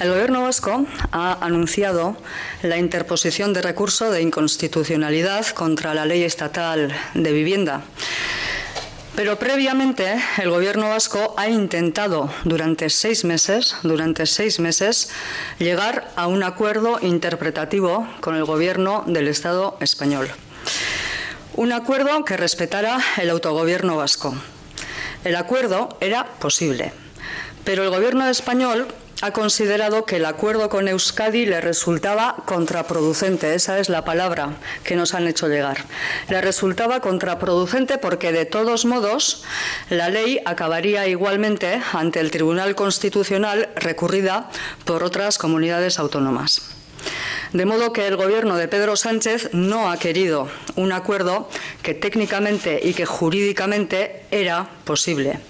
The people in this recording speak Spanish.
El Gobierno vasco ha anunciado la interposición de recurso de inconstitucionalidad contra la ley estatal de vivienda. Pero previamente el Gobierno vasco ha intentado durante seis meses, durante seis meses, llegar a un acuerdo interpretativo con el Gobierno del Estado español. Un acuerdo que respetara el autogobierno vasco. El acuerdo era posible, pero el Gobierno español ha considerado que el acuerdo con Euskadi le resultaba contraproducente. Esa es la palabra que nos han hecho llegar. Le resultaba contraproducente porque, de todos modos, la ley acabaría igualmente ante el Tribunal Constitucional recurrida por otras comunidades autónomas. De modo que el gobierno de Pedro Sánchez no ha querido un acuerdo que técnicamente y que jurídicamente era posible.